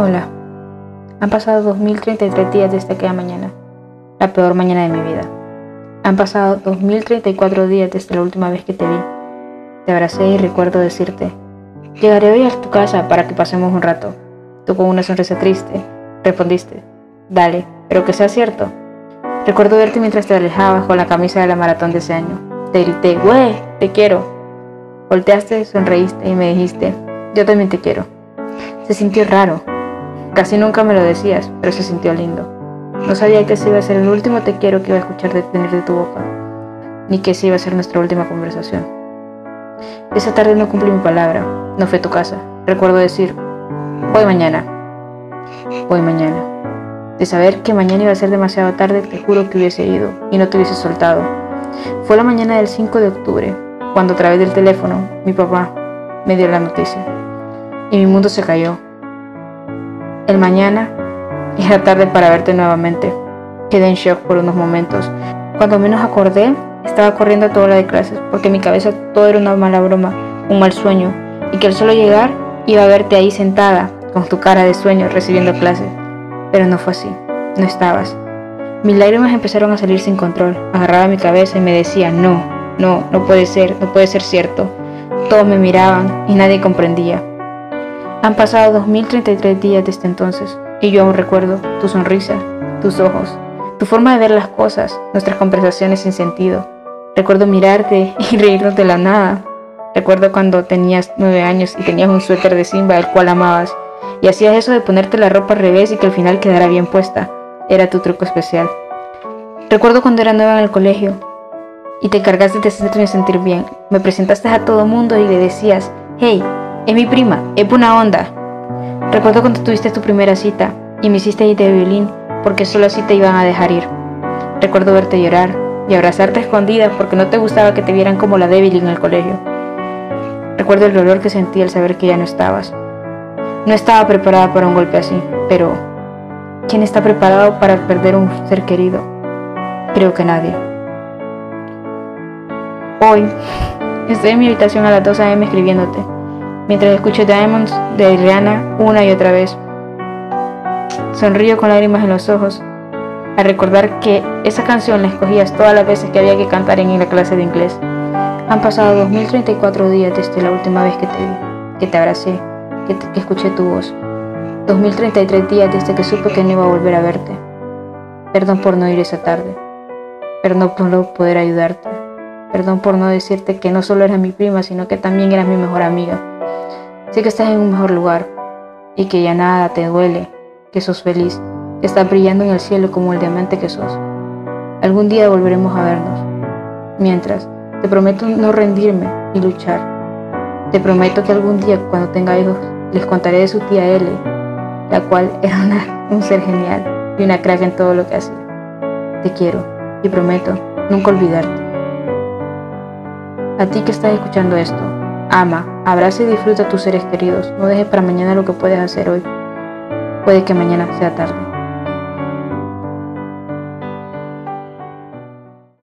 Hola. Han pasado 2033 días desde aquella mañana, la peor mañana de mi vida. Han pasado 2034 días desde la última vez que te vi. Te abracé y recuerdo decirte, llegaré hoy a tu casa para que pasemos un rato. Tú con una sonrisa triste, respondiste, dale, pero que sea cierto. Recuerdo verte mientras te alejabas con la camisa de la maratón de ese año. Te grité, güey, te quiero. Volteaste, sonreíste y me dijiste, yo también te quiero. Se sintió raro. Casi nunca me lo decías, pero se sintió lindo. No sabía que ese iba a ser el último te quiero que iba a escuchar de tener de tu boca, ni que ese iba a ser nuestra última conversación. Esa tarde no cumplí mi palabra, no fue a tu casa. Recuerdo decir, voy mañana. Voy mañana. De saber que mañana iba a ser demasiado tarde, te juro que hubiese ido y no te hubiese soltado. Fue la mañana del 5 de octubre, cuando a través del teléfono mi papá me dio la noticia y mi mundo se cayó. El mañana era tarde para verte nuevamente. Quedé en shock por unos momentos. Cuando menos acordé, estaba corriendo a toda hora de clases porque mi cabeza todo era una mala broma, un mal sueño, y que al solo llegar iba a verte ahí sentada, con tu cara de sueño, recibiendo clases. Pero no fue así, no estabas. Mis lágrimas empezaron a salir sin control. Agarraba mi cabeza y me decía, no, no, no puede ser, no puede ser cierto. Todos me miraban y nadie comprendía. Han pasado 2033 días desde entonces y yo aún recuerdo tu sonrisa, tus ojos, tu forma de ver las cosas, nuestras conversaciones sin sentido. Recuerdo mirarte y reírnos de la nada. Recuerdo cuando tenías nueve años y tenías un suéter de Simba el cual amabas y hacías eso de ponerte la ropa al revés y que al final quedara bien puesta. Era tu truco especial. Recuerdo cuando era nueva en el colegio y te cargaste de hacerme sentir bien. Me presentaste a todo mundo y le decías, hey, es mi prima, es buena onda. Recuerdo cuando tuviste tu primera cita y me hiciste ir de violín porque solo así te iban a dejar ir. Recuerdo verte llorar y abrazarte escondida porque no te gustaba que te vieran como la débil en el colegio. Recuerdo el dolor que sentí al saber que ya no estabas. No estaba preparada para un golpe así, pero ¿quién está preparado para perder un ser querido? Creo que nadie. Hoy estoy en mi habitación a las 2 a.m. escribiéndote mientras escucho Diamonds de Rihanna una y otra vez. Sonrío con lágrimas en los ojos al recordar que esa canción la escogías todas las veces que había que cantar en la clase de inglés. Han pasado 2034 días desde la última vez que te vi, que te abracé, que, que escuché tu voz. 2033 días desde que supe que no iba a volver a verte. Perdón por no ir esa tarde. Perdón por no poder ayudarte. Perdón por no decirte que no solo eras mi prima, sino que también eras mi mejor amiga. Sé que estás en un mejor lugar y que ya nada te duele, que sos feliz, que estás brillando en el cielo como el diamante que sos. Algún día volveremos a vernos. Mientras, te prometo no rendirme y luchar. Te prometo que algún día cuando tenga hijos les contaré de su tía L, la cual era un ser genial y una crack en todo lo que hacía. Te quiero y prometo nunca olvidarte. A ti que estás escuchando esto, Ama, abraza y disfruta a tus seres queridos. No dejes para mañana lo que puedes hacer hoy. Puede que mañana sea tarde.